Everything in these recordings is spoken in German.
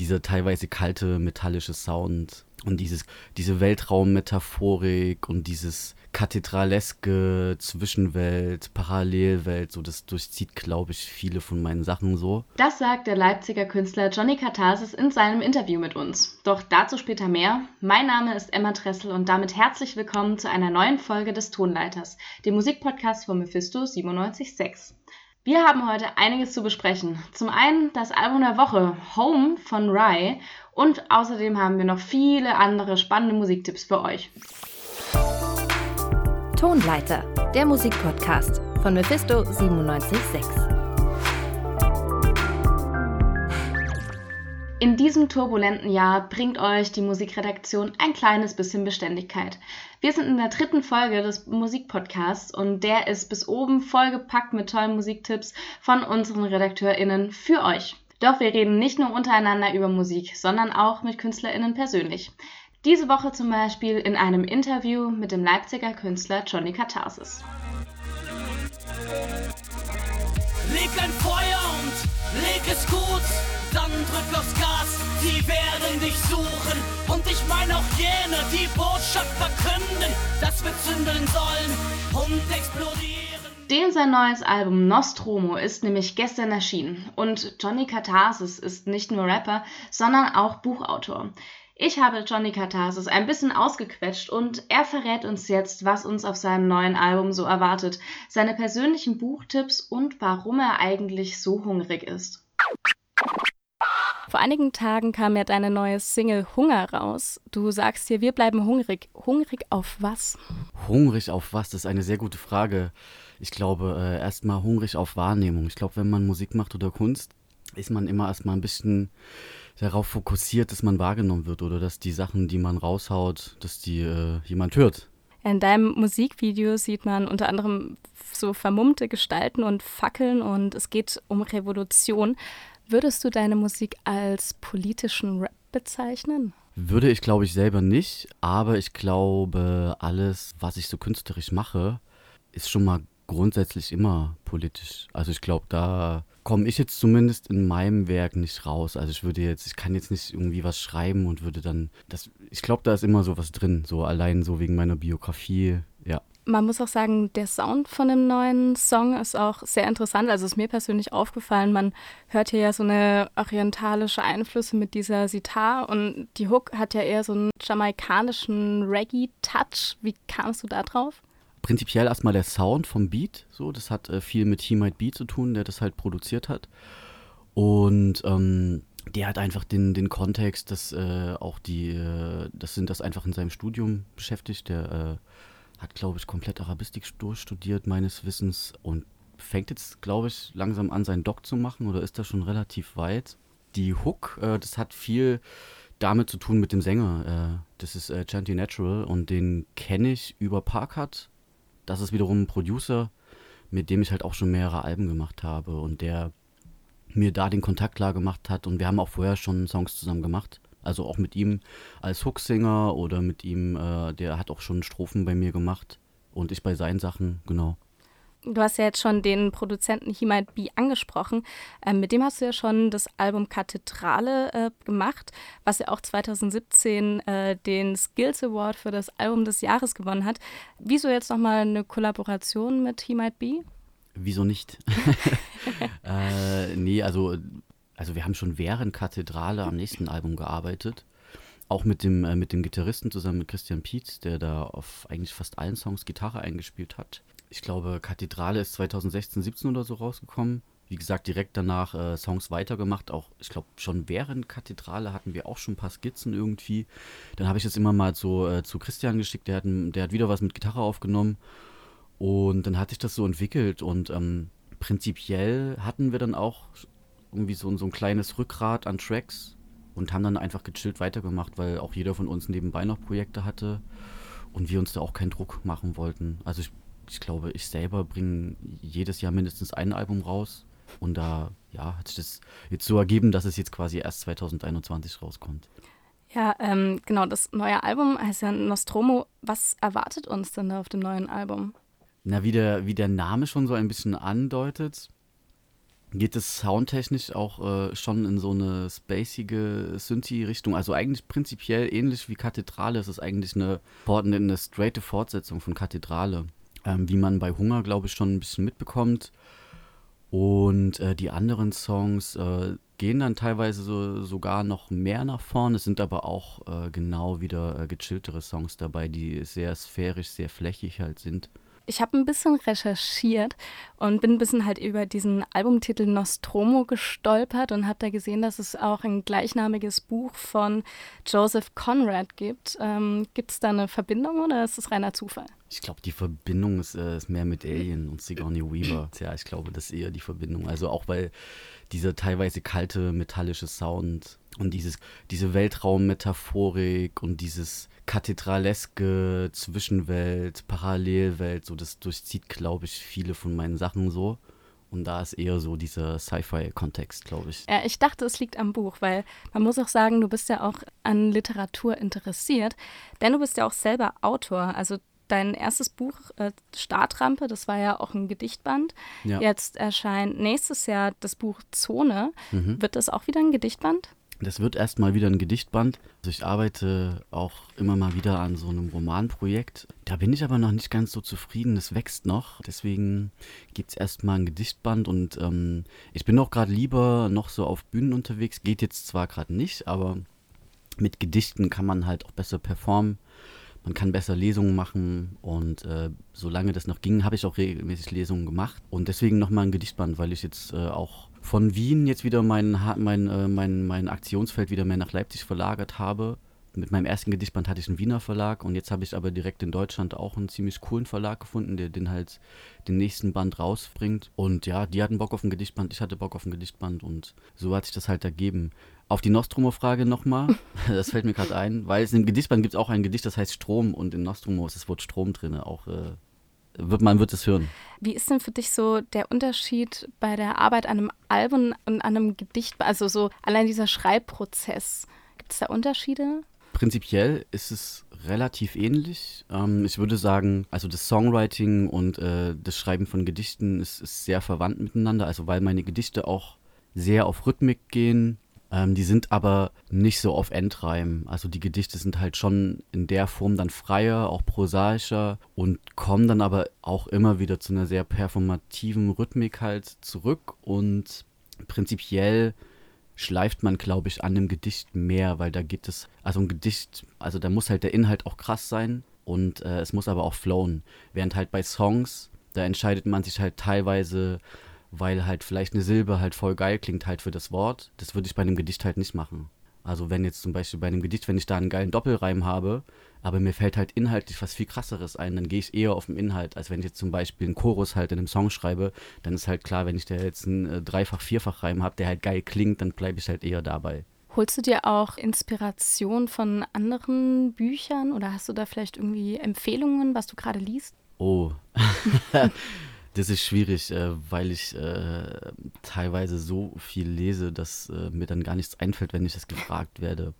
dieser teilweise kalte metallische Sound und dieses, diese Weltraummetaphorik und dieses kathedraleske Zwischenwelt, Parallelwelt, so das durchzieht, glaube ich, viele von meinen Sachen so. Das sagt der Leipziger Künstler Johnny Katharsis in seinem Interview mit uns. Doch dazu später mehr. Mein Name ist Emma Tressel und damit herzlich willkommen zu einer neuen Folge des Tonleiters, dem Musikpodcast von Mephisto 976. Wir haben heute einiges zu besprechen. Zum einen das Album der Woche Home von Rye und außerdem haben wir noch viele andere spannende Musiktipps für euch. Tonleiter, der Musikpodcast von Mephisto 976. In diesem turbulenten Jahr bringt euch die Musikredaktion ein kleines bisschen Beständigkeit. Wir sind in der dritten Folge des Musikpodcasts und der ist bis oben vollgepackt mit tollen Musiktipps von unseren RedakteurInnen für euch. Doch wir reden nicht nur untereinander über Musik, sondern auch mit KünstlerInnen persönlich. Diese Woche zum Beispiel in einem Interview mit dem Leipziger Künstler Johnny Katharsis. Leg ein Feuer und leg es gut, dann drück aufs Gas, sie werden dich suchen. Und ich meine auch jene, die Botschaft verkünden, dass wir zündeln sollen und explodieren. Den sein neues Album Nostromo ist nämlich gestern erschienen und Johnny Katharsis ist nicht nur Rapper, sondern auch Buchautor. Ich habe Johnny Katharsis ein bisschen ausgequetscht und er verrät uns jetzt, was uns auf seinem neuen Album so erwartet, seine persönlichen Buchtipps und warum er eigentlich so hungrig ist. Vor einigen Tagen kam ja deine neue Single Hunger raus. Du sagst hier, wir bleiben hungrig. Hungrig auf was? Hungrig auf was? Das ist eine sehr gute Frage. Ich glaube, äh, erstmal hungrig auf Wahrnehmung. Ich glaube, wenn man Musik macht oder Kunst, ist man immer erstmal ein bisschen darauf fokussiert, dass man wahrgenommen wird oder dass die Sachen, die man raushaut, dass die äh, jemand hört. In deinem Musikvideo sieht man unter anderem so vermummte Gestalten und Fackeln und es geht um Revolution. Würdest du deine Musik als politischen Rap bezeichnen? Würde ich, glaube ich, selber nicht, aber ich glaube, alles, was ich so künstlerisch mache, ist schon mal grundsätzlich immer politisch. Also ich glaube, da komme ich jetzt zumindest in meinem Werk nicht raus. Also ich würde jetzt, ich kann jetzt nicht irgendwie was schreiben und würde dann, das, ich glaube, da ist immer so was drin, so allein so wegen meiner Biografie, ja. Man muss auch sagen, der Sound von dem neuen Song ist auch sehr interessant. Also ist mir persönlich aufgefallen, man hört hier ja so eine orientalische Einflüsse mit dieser Sitar und die Hook hat ja eher so einen jamaikanischen Reggae-Touch. Wie kamst du da drauf? Prinzipiell erstmal der Sound vom Beat. So, das hat äh, viel mit He Might Be zu tun, der das halt produziert hat. Und ähm, der hat einfach den, den Kontext, dass äh, auch die, äh, das sind das einfach in seinem Studium beschäftigt. Der äh, hat, glaube ich, komplett Arabistik durchstudiert, meines Wissens, und fängt jetzt, glaube ich, langsam an, seinen Doc zu machen oder ist da schon relativ weit. Die Hook, äh, das hat viel damit zu tun mit dem Sänger. Äh, das ist äh, Chanty Natural und den kenne ich über Parkhat das ist wiederum ein Producer, mit dem ich halt auch schon mehrere Alben gemacht habe und der mir da den Kontakt klar gemacht hat und wir haben auch vorher schon Songs zusammen gemacht. Also auch mit ihm als Hooksänger oder mit ihm, äh, der hat auch schon Strophen bei mir gemacht und ich bei seinen Sachen, genau. Du hast ja jetzt schon den Produzenten He Might Be angesprochen. Ähm, mit dem hast du ja schon das Album Kathedrale äh, gemacht, was ja auch 2017 äh, den Skills Award für das Album des Jahres gewonnen hat. Wieso jetzt nochmal eine Kollaboration mit He Might Be? Wieso nicht? äh, nee, also, also wir haben schon während Kathedrale am nächsten Album gearbeitet. Auch mit dem, äh, mit dem Gitarristen zusammen mit Christian Pietz, der da auf eigentlich fast allen Songs Gitarre eingespielt hat ich glaube, Kathedrale ist 2016, 17 oder so rausgekommen. Wie gesagt, direkt danach äh, Songs weitergemacht. Auch, ich glaube, schon während Kathedrale hatten wir auch schon ein paar Skizzen irgendwie. Dann habe ich das immer mal so äh, zu Christian geschickt. Der hat, der hat wieder was mit Gitarre aufgenommen. Und dann hat sich das so entwickelt. Und ähm, prinzipiell hatten wir dann auch irgendwie so, so ein kleines Rückgrat an Tracks und haben dann einfach gechillt weitergemacht, weil auch jeder von uns nebenbei noch Projekte hatte und wir uns da auch keinen Druck machen wollten. Also ich ich glaube, ich selber bringe jedes Jahr mindestens ein Album raus. Und da ja, hat sich das jetzt so ergeben, dass es jetzt quasi erst 2021 rauskommt. Ja, ähm, genau, das neue Album heißt ja Nostromo. Was erwartet uns denn da auf dem neuen Album? Na, wie der, wie der Name schon so ein bisschen andeutet, geht es soundtechnisch auch äh, schon in so eine spacige Synthi-Richtung. Also eigentlich prinzipiell ähnlich wie Kathedrale. Es ist eigentlich eine, eine, eine straighte Fortsetzung von Kathedrale, ähm, wie man bei Hunger, glaube ich, schon ein bisschen mitbekommt. Und äh, die anderen Songs äh, gehen dann teilweise so, sogar noch mehr nach vorne. Es sind aber auch äh, genau wieder äh, gechilltere Songs dabei, die sehr sphärisch, sehr flächig halt sind. Ich habe ein bisschen recherchiert und bin ein bisschen halt über diesen Albumtitel Nostromo gestolpert und habe da gesehen, dass es auch ein gleichnamiges Buch von Joseph Conrad gibt. Ähm, gibt es da eine Verbindung oder ist es reiner Zufall? Ich glaube, die Verbindung ist, äh, ist, mehr mit Alien und Sigourney Weaver. Ja, ich glaube, das ist eher die Verbindung. Also auch weil dieser teilweise kalte metallische Sound und dieses, diese Weltraummetaphorik und dieses kathedraleske Zwischenwelt, Parallelwelt, so das durchzieht, glaube ich, viele von meinen Sachen so. Und da ist eher so dieser Sci-Fi-Kontext, glaube ich. Ja, ich dachte, es liegt am Buch, weil man muss auch sagen, du bist ja auch an Literatur interessiert, denn du bist ja auch selber Autor. Also dein erstes Buch, äh, Startrampe, das war ja auch ein Gedichtband. Ja. Jetzt erscheint nächstes Jahr das Buch Zone. Mhm. Wird das auch wieder ein Gedichtband? Das wird erstmal wieder ein Gedichtband. Also ich arbeite auch immer mal wieder an so einem Romanprojekt. Da bin ich aber noch nicht ganz so zufrieden. Es wächst noch. Deswegen gibt es erstmal ein Gedichtband und ähm, ich bin auch gerade lieber noch so auf Bühnen unterwegs. Geht jetzt zwar gerade nicht, aber mit Gedichten kann man halt auch besser performen. Man kann besser Lesungen machen und äh, solange das noch ging, habe ich auch regelmäßig Lesungen gemacht. Und deswegen nochmal ein Gedichtband, weil ich jetzt äh, auch von Wien jetzt wieder mein, mein, äh, mein, mein Aktionsfeld wieder mehr nach Leipzig verlagert habe. Mit meinem ersten Gedichtband hatte ich einen Wiener Verlag und jetzt habe ich aber direkt in Deutschland auch einen ziemlich coolen Verlag gefunden, der den halt den nächsten Band rausbringt. Und ja, die hatten Bock auf ein Gedichtband, ich hatte Bock auf ein Gedichtband und so hat sich das halt ergeben. Auf die Nostromo-Frage nochmal, das fällt mir gerade ein, weil es im Gedichtband gibt es auch ein Gedicht, das heißt Strom und in Nostromo ist das Wort Strom drin, auch äh, wird, man wird es hören. Wie ist denn für dich so der Unterschied bei der Arbeit an einem Album und an einem Gedicht, also so allein dieser Schreibprozess? Gibt es da Unterschiede? Prinzipiell ist es relativ ähnlich. Ähm, ich würde sagen, also das Songwriting und äh, das Schreiben von Gedichten ist, ist sehr verwandt miteinander, also weil meine Gedichte auch sehr auf Rhythmik gehen, ähm, die sind aber nicht so auf Endreim. Also die Gedichte sind halt schon in der Form dann freier, auch prosaischer und kommen dann aber auch immer wieder zu einer sehr performativen Rhythmik halt zurück und prinzipiell schleift man, glaube ich, an dem Gedicht mehr, weil da gibt es, also ein Gedicht, also da muss halt der Inhalt auch krass sein und äh, es muss aber auch flowen. Während halt bei Songs, da entscheidet man sich halt teilweise weil halt vielleicht eine Silbe halt voll geil klingt halt für das Wort. Das würde ich bei einem Gedicht halt nicht machen. Also wenn jetzt zum Beispiel bei einem Gedicht, wenn ich da einen geilen Doppelreim habe, aber mir fällt halt inhaltlich was viel krasseres ein, dann gehe ich eher auf den Inhalt, als wenn ich jetzt zum Beispiel einen Chorus halt in einem Song schreibe, dann ist halt klar, wenn ich da jetzt einen äh, Dreifach-, Vierfach-Reim habe, der halt geil klingt, dann bleibe ich halt eher dabei. Holst du dir auch Inspiration von anderen Büchern oder hast du da vielleicht irgendwie Empfehlungen, was du gerade liest? Oh. Das ist schwierig, äh, weil ich äh, teilweise so viel lese, dass äh, mir dann gar nichts einfällt, wenn ich das gefragt werde.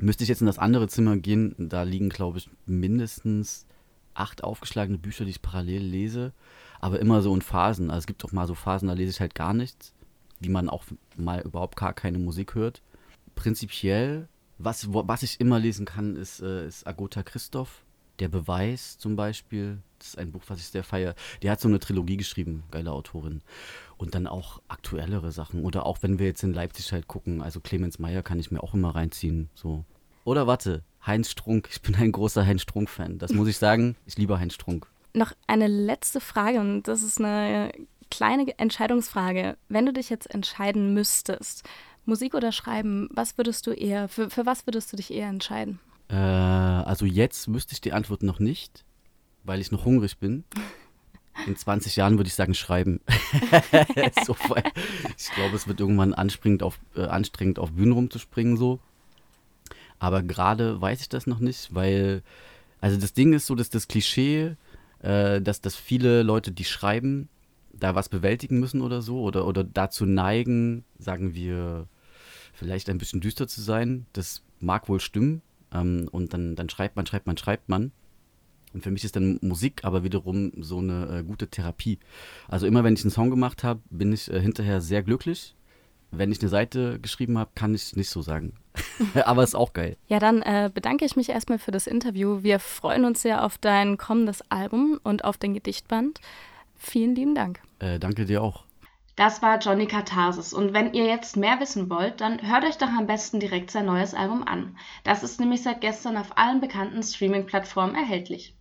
Müsste ich jetzt in das andere Zimmer gehen, da liegen, glaube ich, mindestens acht aufgeschlagene Bücher, die ich parallel lese, aber immer so in Phasen. Also es gibt auch mal so Phasen, da lese ich halt gar nichts, wie man auch mal überhaupt gar keine Musik hört. Prinzipiell, was, was ich immer lesen kann, ist, äh, ist Agota Christoph der Beweis zum Beispiel, das ist ein Buch, was ich sehr feiere. Die hat so eine Trilogie geschrieben, geile Autorin. Und dann auch aktuellere Sachen. Oder auch wenn wir jetzt in Leipzig halt gucken, also Clemens Meyer kann ich mir auch immer reinziehen. So. Oder warte, Heinz Strunk. Ich bin ein großer Heinz Strunk-Fan. Das muss ich sagen. Ich liebe Heinz Strunk. Noch eine letzte Frage und das ist eine kleine Entscheidungsfrage. Wenn du dich jetzt entscheiden müsstest, Musik oder Schreiben, was würdest du eher, für, für was würdest du dich eher entscheiden? Äh, also jetzt wüsste ich die Antwort noch nicht, weil ich noch hungrig bin. In 20 Jahren würde ich sagen, schreiben. so, ich glaube, es wird irgendwann anstrengend auf, äh, anstrengend auf Bühnen rumzuspringen so. Aber gerade weiß ich das noch nicht, weil, also das Ding ist so, dass das Klischee, äh, dass, dass viele Leute, die schreiben, da was bewältigen müssen oder so, oder, oder dazu neigen, sagen wir, vielleicht ein bisschen düster zu sein, das mag wohl stimmen, ähm, und dann, dann schreibt man, schreibt man, schreibt man. Und für mich ist dann Musik aber wiederum so eine äh, gute Therapie. Also immer wenn ich einen Song gemacht habe, bin ich äh, hinterher sehr glücklich. Wenn ich eine Seite geschrieben habe, kann ich nicht so sagen. aber ist auch geil. Ja, dann äh, bedanke ich mich erstmal für das Interview. Wir freuen uns sehr auf dein kommendes Album und auf den Gedichtband. Vielen lieben Dank. Äh, danke dir auch. Das war Johnny Katharsis. Und wenn ihr jetzt mehr wissen wollt, dann hört euch doch am besten direkt sein neues Album an. Das ist nämlich seit gestern auf allen bekannten Streaming-Plattformen erhältlich.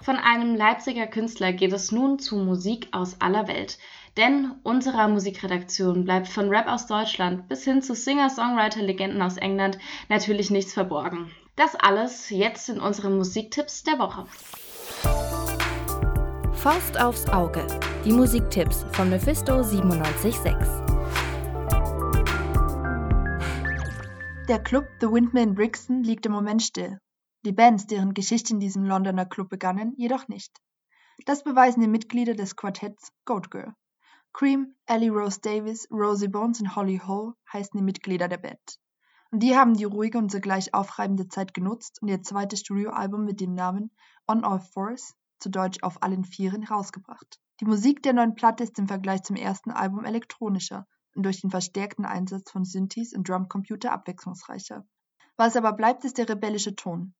Von einem Leipziger Künstler geht es nun zu Musik aus aller Welt. Denn unserer Musikredaktion bleibt von Rap aus Deutschland bis hin zu Singer-Songwriter-Legenden aus England natürlich nichts verborgen. Das alles jetzt in unseren Musiktipps der Woche. Faust aufs Auge. Die Musiktipps von Mephisto 976. Der Club The Windmill in Brixton liegt im Moment still. Die Bands, deren Geschichte in diesem Londoner Club begannen, jedoch nicht. Das beweisen die Mitglieder des Quartetts Goat Girl. Cream, Ellie Rose Davis, Rosie Bones und Holly Ho heißen die Mitglieder der Band. Und die haben die ruhige und zugleich aufreibende Zeit genutzt und ihr zweites Studioalbum mit dem Namen On All Fours zu Deutsch auf allen Vieren, herausgebracht. Die Musik der neuen Platte ist im Vergleich zum ersten Album elektronischer und durch den verstärkten Einsatz von Synthes und Drumcomputer abwechslungsreicher. Was aber bleibt, ist der rebellische Ton.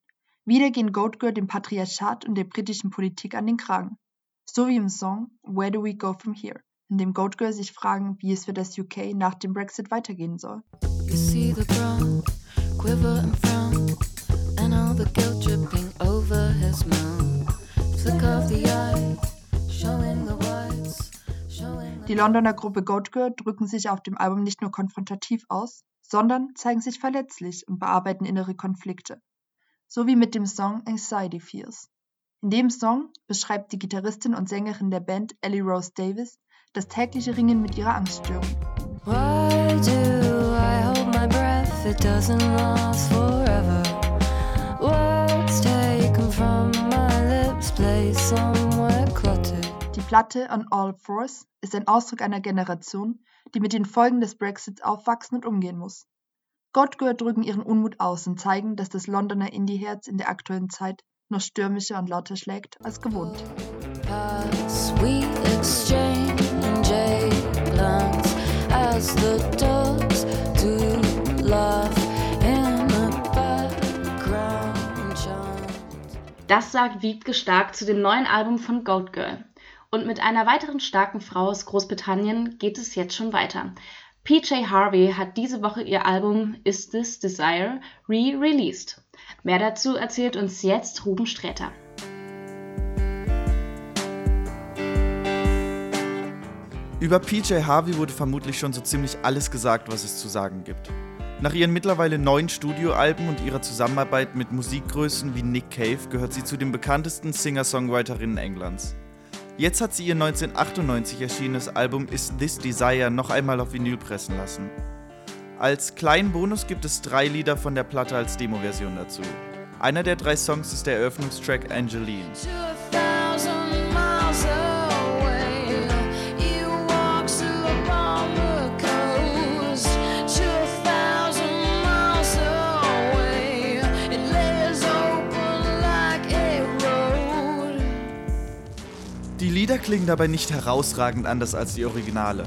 Wieder gehen Goatgirl dem Patriarchat und der britischen Politik an den Kragen. So wie im Song Where Do We Go From Here, in dem Goatgirl sich fragen, wie es für das UK nach dem Brexit weitergehen soll. You Die Londoner Gruppe Goatgirl drücken sich auf dem Album nicht nur konfrontativ aus, sondern zeigen sich verletzlich und bearbeiten innere Konflikte. So wie mit dem Song Anxiety Fears. In dem Song beschreibt die Gitarristin und Sängerin der Band Ellie Rose Davis das tägliche Ringen mit ihrer Angststörung. Why do I hold my breath? It doesn't last forever. Platte On All Fours ist ein Ausdruck einer Generation, die mit den Folgen des Brexits aufwachsen und umgehen muss. Gottgör drücken ihren Unmut aus und zeigen, dass das Londoner Indie-Herz in der aktuellen Zeit noch stürmischer und lauter schlägt als gewohnt. Das sagt Wiebke Stark zu dem neuen Album von Goat Girl. Und mit einer weiteren starken Frau aus Großbritannien geht es jetzt schon weiter. PJ Harvey hat diese Woche ihr Album Is This Desire re-released. Mehr dazu erzählt uns jetzt Ruben Sträter. Über PJ Harvey wurde vermutlich schon so ziemlich alles gesagt, was es zu sagen gibt. Nach ihren mittlerweile neun Studioalben und ihrer Zusammenarbeit mit Musikgrößen wie Nick Cave gehört sie zu den bekanntesten Singer-Songwriterinnen Englands. Jetzt hat sie ihr 1998 erschienenes Album Is This Desire noch einmal auf Vinyl pressen lassen. Als kleinen Bonus gibt es drei Lieder von der Platte als Demo-Version dazu. Einer der drei Songs ist der Eröffnungstrack Angeline. Lieder klingen dabei nicht herausragend anders als die Originale.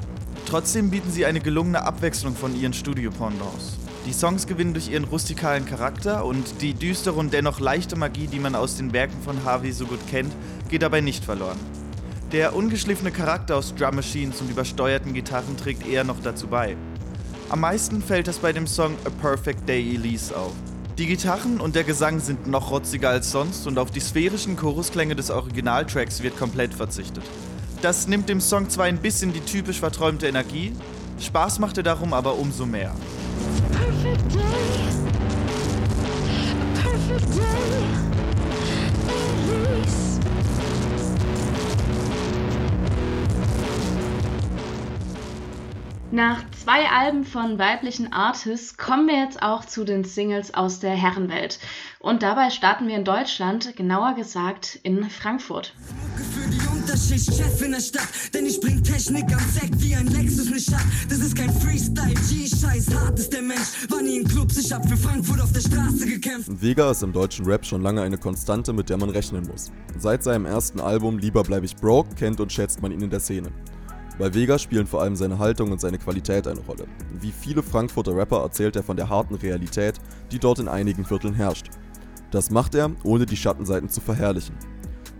Trotzdem bieten sie eine gelungene Abwechslung von ihren Studio-Pendants. Die Songs gewinnen durch ihren rustikalen Charakter und die düstere und dennoch leichte Magie, die man aus den Werken von Harvey so gut kennt, geht dabei nicht verloren. Der ungeschliffene Charakter aus Drum Machines und übersteuerten Gitarren trägt eher noch dazu bei. Am meisten fällt das bei dem Song A Perfect Day Elise auf. Die Gitarren und der Gesang sind noch rotziger als sonst und auf die sphärischen Chorusklänge des Originaltracks wird komplett verzichtet. Das nimmt dem Song zwar ein bisschen die typisch verträumte Energie, Spaß macht er darum aber umso mehr. Perfect day. Perfect day. Nach zwei Alben von weiblichen Artists kommen wir jetzt auch zu den Singles aus der Herrenwelt. Und dabei starten wir in Deutschland, genauer gesagt in Frankfurt. Unterschicht, Chef in der Stadt, denn ich bring Technik am Sack wie ein Lexus nicht hat. Das ist kein Freestyle, G-Scheiß, hart ist der Mensch. War nie in Clubs, ich hab für Frankfurt auf der Straße gekämpft. Vega ist im deutschen Rap schon lange eine Konstante, mit der man rechnen muss. Seit seinem ersten Album Lieber bleib ich broke kennt und schätzt man ihn in der Szene. Bei Vega spielen vor allem seine Haltung und seine Qualität eine Rolle. Wie viele Frankfurter Rapper erzählt er von der harten Realität, die dort in einigen Vierteln herrscht. Das macht er, ohne die Schattenseiten zu verherrlichen.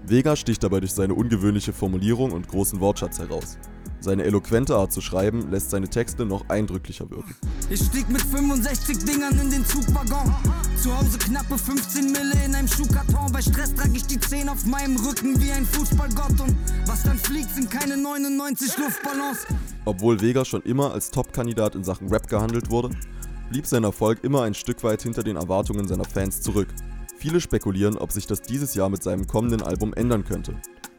Vega sticht dabei durch seine ungewöhnliche Formulierung und großen Wortschatz heraus. Seine eloquente Art zu schreiben lässt seine Texte noch eindrücklicher wirken. Ich stieg mit 65 Dingern in den Zugwaggon. Zu Hause knappe 15 Mille in einem Schuhkarton. Bei Stress trage ich die 10 auf meinem Rücken wie ein Fußballgott. Und was dann fliegt, sind keine 99 Luftballons. Obwohl Vega schon immer als Top-Kandidat in Sachen Rap gehandelt wurde, blieb sein Erfolg immer ein Stück weit hinter den Erwartungen seiner Fans zurück. Viele spekulieren, ob sich das dieses Jahr mit seinem kommenden Album ändern könnte.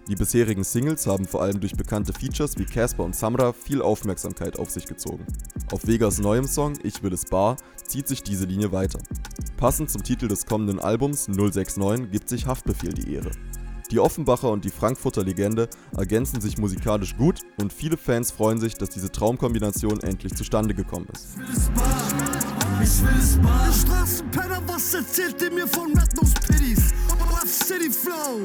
Die bisherigen Singles haben vor allem durch bekannte Features wie Casper und Samra viel Aufmerksamkeit auf sich gezogen. Auf Vegas neuem Song Ich will es bar zieht sich diese Linie weiter. Passend zum Titel des kommenden Albums 069 gibt sich Haftbefehl die Ehre. Die Offenbacher und die Frankfurter Legende ergänzen sich musikalisch gut und viele Fans freuen sich, dass diese Traumkombination endlich zustande gekommen ist. Ich will es mal. Straßenpenner, was erzählt ihr mir von Nose Pitties? Rough City Flow.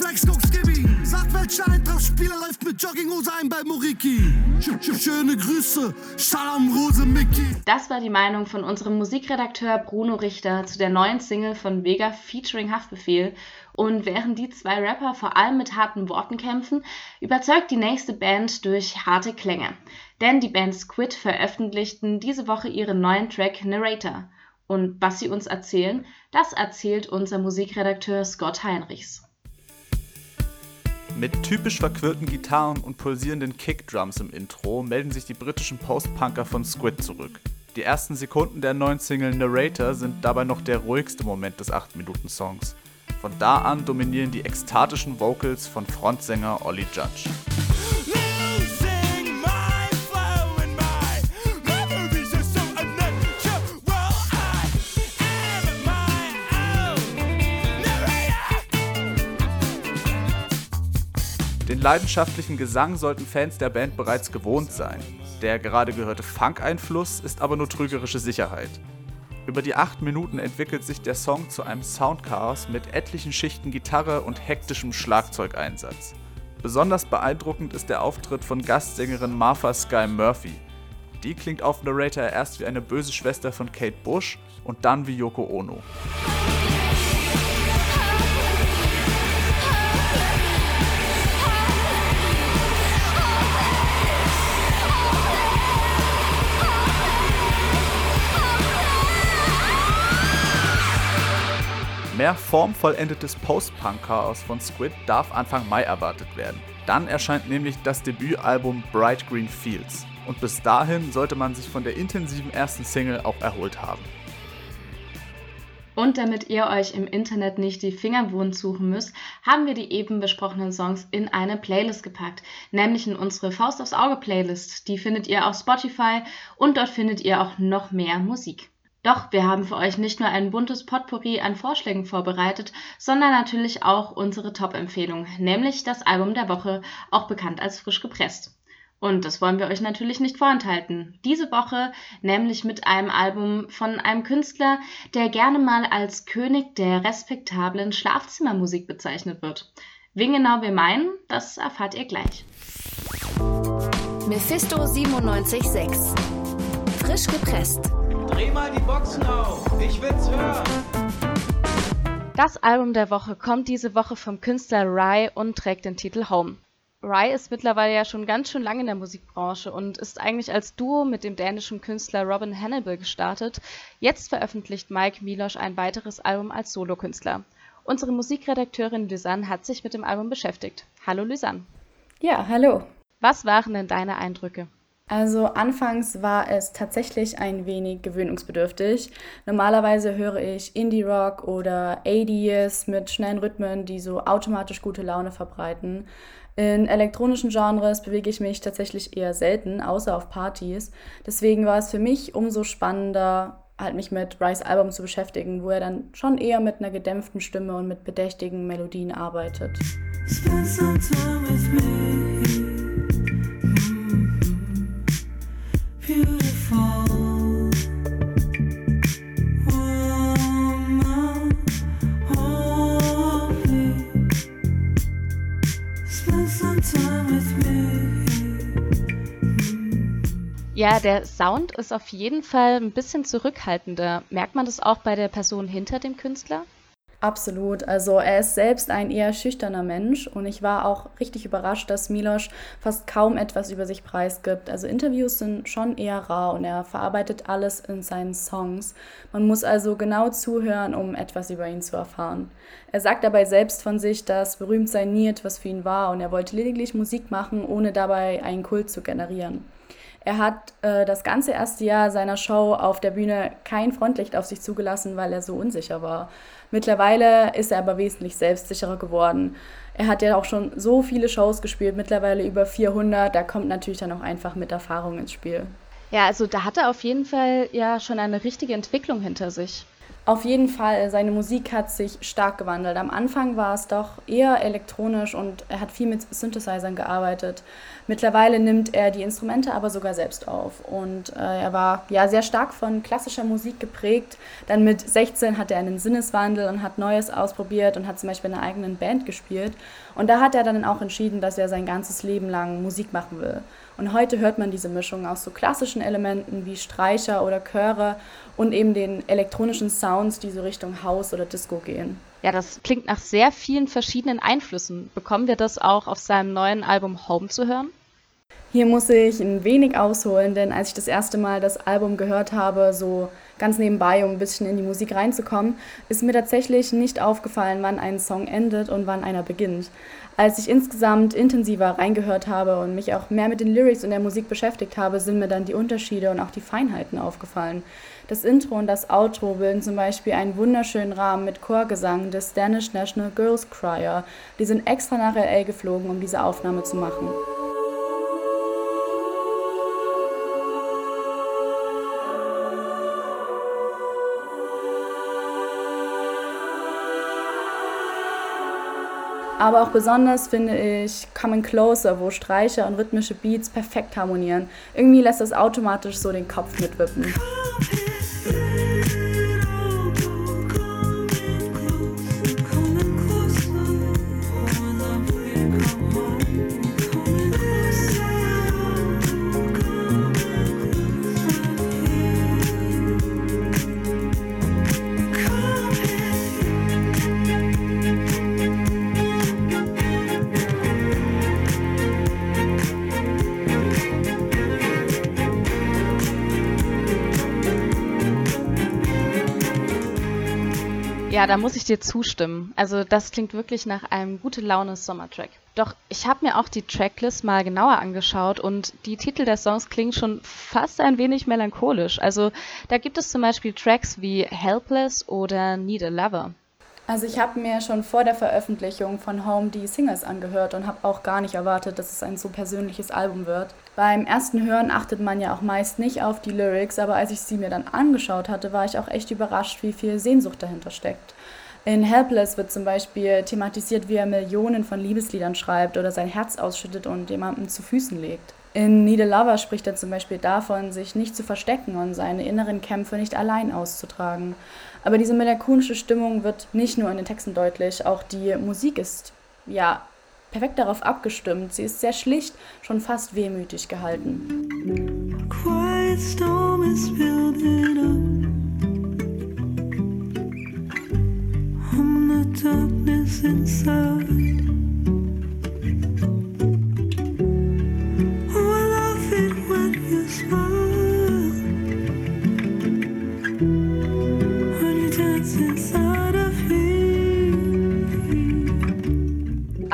Flex Coke Skibby. Sagt welcher Eintracht-Spieler läuft mit Jogginghose ein bei Moriki. Schöne Grüße. Shalom Rose Mickey. Das war die Meinung von unserem Musikredakteur Bruno Richter zu der neuen Single von Vega featuring Haftbefehl. Und während die zwei Rapper vor allem mit harten Worten kämpfen, überzeugt die nächste Band durch harte Klänge. Denn die Band Squid veröffentlichten diese Woche ihren neuen Track Narrator. Und was sie uns erzählen, das erzählt unser Musikredakteur Scott Heinrichs. Mit typisch verquirlten Gitarren und pulsierenden Kickdrums im Intro melden sich die britischen Post-Punker von Squid zurück. Die ersten Sekunden der neuen Single Narrator sind dabei noch der ruhigste Moment des 8-Minuten-Songs. Von da an dominieren die ekstatischen Vocals von Frontsänger Ollie Judge. Den leidenschaftlichen Gesang sollten Fans der Band bereits gewohnt sein. Der gerade gehörte Funk-Einfluss ist aber nur trügerische Sicherheit. Über die acht Minuten entwickelt sich der Song zu einem Soundchaos mit etlichen Schichten Gitarre und hektischem Schlagzeugeinsatz. Besonders beeindruckend ist der Auftritt von Gastsängerin Martha Sky Murphy. Die klingt auf Narrator erst wie eine böse Schwester von Kate Bush und dann wie Yoko Ono. Mehr formvollendetes Post-Punk-Chaos von Squid darf Anfang Mai erwartet werden. Dann erscheint nämlich das Debütalbum Bright Green Fields. Und bis dahin sollte man sich von der intensiven ersten Single auch erholt haben. Und damit ihr euch im Internet nicht die Finger wund suchen müsst, haben wir die eben besprochenen Songs in eine Playlist gepackt, nämlich in unsere Faust aufs Auge Playlist. Die findet ihr auf Spotify und dort findet ihr auch noch mehr Musik. Doch wir haben für euch nicht nur ein buntes Potpourri an Vorschlägen vorbereitet, sondern natürlich auch unsere Top-Empfehlung, nämlich das Album der Woche, auch bekannt als frisch gepresst. Und das wollen wir euch natürlich nicht vorenthalten. Diese Woche nämlich mit einem Album von einem Künstler, der gerne mal als König der respektablen Schlafzimmermusik bezeichnet wird. Wen genau wir meinen, das erfahrt ihr gleich. Mephisto 976. Frisch gepresst. Dreh mal die Boxen auf, ich will's hören. Das Album der Woche kommt diese Woche vom Künstler Rye und trägt den Titel Home. Rye ist mittlerweile ja schon ganz schön lange in der Musikbranche und ist eigentlich als Duo mit dem dänischen Künstler Robin Hannibal gestartet. Jetzt veröffentlicht Mike Milosch ein weiteres Album als Solokünstler. Unsere Musikredakteurin Lysanne hat sich mit dem Album beschäftigt. Hallo Lysanne. Ja, hallo. Was waren denn deine Eindrücke? Also anfangs war es tatsächlich ein wenig gewöhnungsbedürftig. Normalerweise höre ich Indie-Rock oder 80s mit schnellen Rhythmen, die so automatisch gute Laune verbreiten. In elektronischen Genres bewege ich mich tatsächlich eher selten, außer auf Partys. Deswegen war es für mich umso spannender, halt mich mit Rice Album zu beschäftigen, wo er dann schon eher mit einer gedämpften Stimme und mit bedächtigen Melodien arbeitet. Spend some time with me. Ja, der Sound ist auf jeden Fall ein bisschen zurückhaltender. Merkt man das auch bei der Person hinter dem Künstler? Absolut. Also er ist selbst ein eher schüchterner Mensch und ich war auch richtig überrascht, dass Miloš fast kaum etwas über sich preisgibt. Also Interviews sind schon eher rar und er verarbeitet alles in seinen Songs. Man muss also genau zuhören, um etwas über ihn zu erfahren. Er sagt dabei selbst von sich, dass berühmt sein nie etwas für ihn war und er wollte lediglich Musik machen, ohne dabei einen Kult zu generieren. Er hat äh, das ganze erste Jahr seiner Show auf der Bühne kein Frontlicht auf sich zugelassen, weil er so unsicher war. Mittlerweile ist er aber wesentlich selbstsicherer geworden. Er hat ja auch schon so viele Shows gespielt, mittlerweile über 400. Da kommt natürlich dann auch einfach mit Erfahrung ins Spiel. Ja, also da hat er auf jeden Fall ja schon eine richtige Entwicklung hinter sich. Auf jeden Fall, seine Musik hat sich stark gewandelt. Am Anfang war es doch eher elektronisch und er hat viel mit Synthesizern gearbeitet. Mittlerweile nimmt er die Instrumente aber sogar selbst auf. Und äh, er war ja sehr stark von klassischer Musik geprägt. Dann mit 16 hat er einen Sinneswandel und hat Neues ausprobiert und hat zum Beispiel in einer eigenen Band gespielt. Und da hat er dann auch entschieden, dass er sein ganzes Leben lang Musik machen will. Und heute hört man diese Mischung aus so klassischen Elementen wie Streicher oder Chöre und eben den elektronischen Sounds, die so Richtung House oder Disco gehen. Ja, das klingt nach sehr vielen verschiedenen Einflüssen. Bekommen wir das auch auf seinem neuen Album Home zu hören? Hier muss ich ein wenig ausholen, denn als ich das erste Mal das Album gehört habe, so ganz nebenbei, um ein bisschen in die Musik reinzukommen, ist mir tatsächlich nicht aufgefallen, wann ein Song endet und wann einer beginnt. Als ich insgesamt intensiver reingehört habe und mich auch mehr mit den Lyrics und der Musik beschäftigt habe, sind mir dann die Unterschiede und auch die Feinheiten aufgefallen. Das Intro und das Outro bilden zum Beispiel einen wunderschönen Rahmen mit Chorgesang des Danish National Girls Choir. Die sind extra nach LA geflogen, um diese Aufnahme zu machen. Aber auch besonders finde ich Coming Closer, wo Streicher und rhythmische Beats perfekt harmonieren. Irgendwie lässt das automatisch so den Kopf mitwippen. Da muss ich dir zustimmen. Also das klingt wirklich nach einem gute Laune Sommertrack. Doch ich habe mir auch die Tracklist mal genauer angeschaut und die Titel der Songs klingen schon fast ein wenig melancholisch. Also da gibt es zum Beispiel Tracks wie Helpless oder Need a Lover. Also ich habe mir schon vor der Veröffentlichung von Home die Singles angehört und habe auch gar nicht erwartet, dass es ein so persönliches Album wird. Beim ersten Hören achtet man ja auch meist nicht auf die Lyrics, aber als ich sie mir dann angeschaut hatte, war ich auch echt überrascht, wie viel Sehnsucht dahinter steckt. In Helpless wird zum Beispiel thematisiert, wie er Millionen von Liebesliedern schreibt oder sein Herz ausschüttet und jemandem zu Füßen legt. In Need a Lover spricht er zum Beispiel davon, sich nicht zu verstecken und seine inneren Kämpfe nicht allein auszutragen. Aber diese melancholische Stimmung wird nicht nur in den Texten deutlich, auch die Musik ist ja perfekt darauf abgestimmt. Sie ist sehr schlicht, schon fast wehmütig gehalten. Quiet storm is building up. I'm the darkness inside.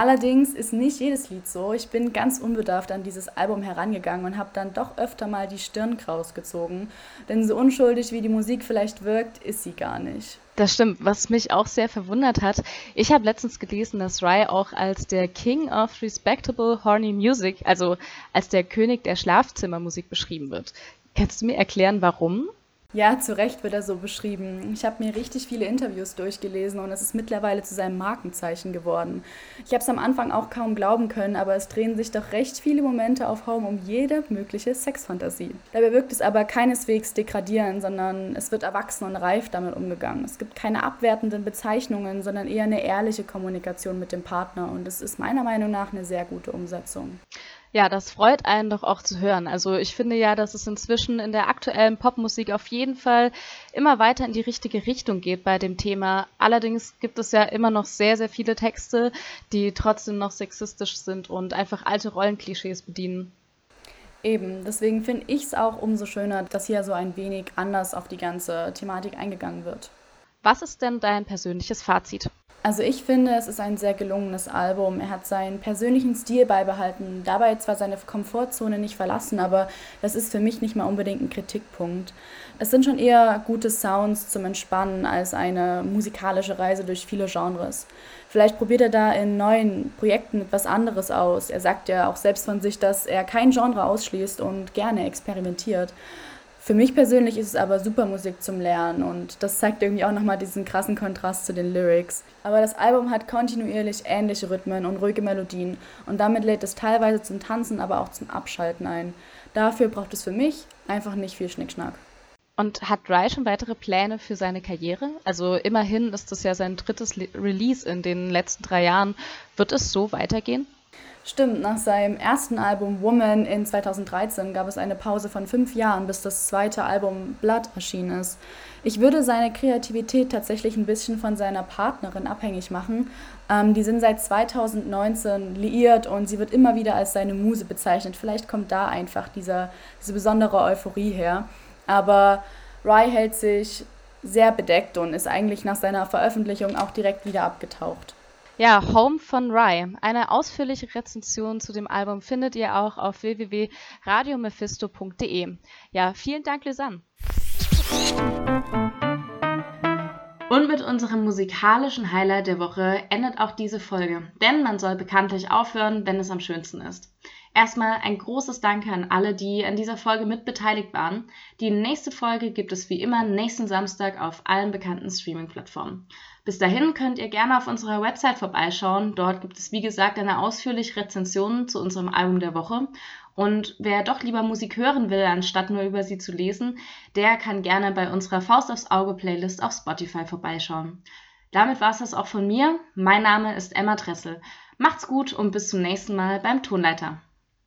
Allerdings ist nicht jedes Lied so. Ich bin ganz unbedarft an dieses Album herangegangen und habe dann doch öfter mal die Stirn kraus gezogen. Denn so unschuldig wie die Musik vielleicht wirkt, ist sie gar nicht. Das stimmt, was mich auch sehr verwundert hat. Ich habe letztens gelesen, dass Rye auch als der King of Respectable Horny Music, also als der König der Schlafzimmermusik beschrieben wird. Kannst du mir erklären, warum? Ja, zu Recht wird er so beschrieben. Ich habe mir richtig viele Interviews durchgelesen und es ist mittlerweile zu seinem Markenzeichen geworden. Ich habe es am Anfang auch kaum glauben können, aber es drehen sich doch recht viele Momente auf Home um jede mögliche Sexfantasie. Dabei wirkt es aber keineswegs degradierend, sondern es wird erwachsen und reif damit umgegangen. Es gibt keine abwertenden Bezeichnungen, sondern eher eine ehrliche Kommunikation mit dem Partner und es ist meiner Meinung nach eine sehr gute Umsetzung. Ja, das freut einen doch auch zu hören. Also ich finde ja, dass es inzwischen in der aktuellen Popmusik auf jeden Fall immer weiter in die richtige Richtung geht bei dem Thema. Allerdings gibt es ja immer noch sehr, sehr viele Texte, die trotzdem noch sexistisch sind und einfach alte Rollenklischees bedienen. Eben, deswegen finde ich es auch umso schöner, dass hier so ein wenig anders auf die ganze Thematik eingegangen wird. Was ist denn dein persönliches Fazit? Also ich finde, es ist ein sehr gelungenes Album. Er hat seinen persönlichen Stil beibehalten, dabei zwar seine Komfortzone nicht verlassen, aber das ist für mich nicht mal unbedingt ein Kritikpunkt. Es sind schon eher gute Sounds zum Entspannen als eine musikalische Reise durch viele Genres. Vielleicht probiert er da in neuen Projekten etwas anderes aus. Er sagt ja auch selbst von sich, dass er kein Genre ausschließt und gerne experimentiert. Für mich persönlich ist es aber super Musik zum Lernen und das zeigt irgendwie auch nochmal diesen krassen Kontrast zu den Lyrics. Aber das Album hat kontinuierlich ähnliche Rhythmen und ruhige Melodien und damit lädt es teilweise zum Tanzen, aber auch zum Abschalten ein. Dafür braucht es für mich einfach nicht viel Schnickschnack. Und hat Dry schon weitere Pläne für seine Karriere? Also immerhin ist das ja sein drittes Release in den letzten drei Jahren. Wird es so weitergehen? Stimmt, nach seinem ersten Album Woman in 2013 gab es eine Pause von fünf Jahren, bis das zweite Album Blood erschienen ist. Ich würde seine Kreativität tatsächlich ein bisschen von seiner Partnerin abhängig machen. Ähm, die sind seit 2019 liiert und sie wird immer wieder als seine Muse bezeichnet. Vielleicht kommt da einfach dieser, diese besondere Euphorie her. Aber Rye hält sich sehr bedeckt und ist eigentlich nach seiner Veröffentlichung auch direkt wieder abgetaucht. Ja, Home von Rye. Eine ausführliche Rezension zu dem Album findet ihr auch auf www.radiomephisto.de. Ja, vielen Dank, Lisanne. Und mit unserem musikalischen Highlight der Woche endet auch diese Folge, denn man soll bekanntlich aufhören, wenn es am schönsten ist. Erstmal ein großes Danke an alle, die an dieser Folge mitbeteiligt waren. Die nächste Folge gibt es wie immer nächsten Samstag auf allen bekannten Streaming-Plattformen. Bis dahin könnt ihr gerne auf unserer Website vorbeischauen. Dort gibt es, wie gesagt, eine ausführliche Rezension zu unserem Album der Woche. Und wer doch lieber Musik hören will, anstatt nur über sie zu lesen, der kann gerne bei unserer Faust aufs Auge Playlist auf Spotify vorbeischauen. Damit war es das auch von mir. Mein Name ist Emma Dressel. Macht's gut und bis zum nächsten Mal beim Tonleiter.